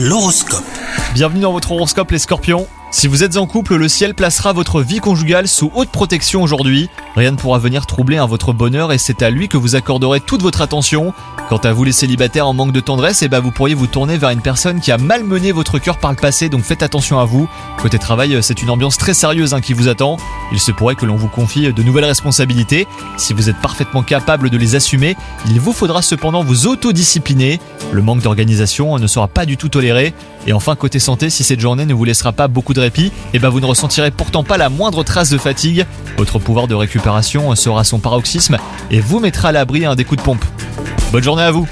L'horoscope. Bienvenue dans votre horoscope les scorpions. Si vous êtes en couple, le ciel placera votre vie conjugale sous haute protection aujourd'hui. Rien ne pourra venir troubler un votre bonheur et c'est à lui que vous accorderez toute votre attention. Quant à vous les célibataires en manque de tendresse, eh ben vous pourriez vous tourner vers une personne qui a malmené votre cœur par le passé, donc faites attention à vous. Côté travail, c'est une ambiance très sérieuse hein, qui vous attend. Il se pourrait que l'on vous confie de nouvelles responsabilités. Si vous êtes parfaitement capable de les assumer, il vous faudra cependant vous autodiscipliner. Le manque d'organisation ne sera pas du tout toléré. Et enfin, côté si cette journée ne vous laissera pas beaucoup de répit, eh ben vous ne ressentirez pourtant pas la moindre trace de fatigue. Votre pouvoir de récupération sera son paroxysme et vous mettra à l'abri un des coups de pompe. Bonne journée à vous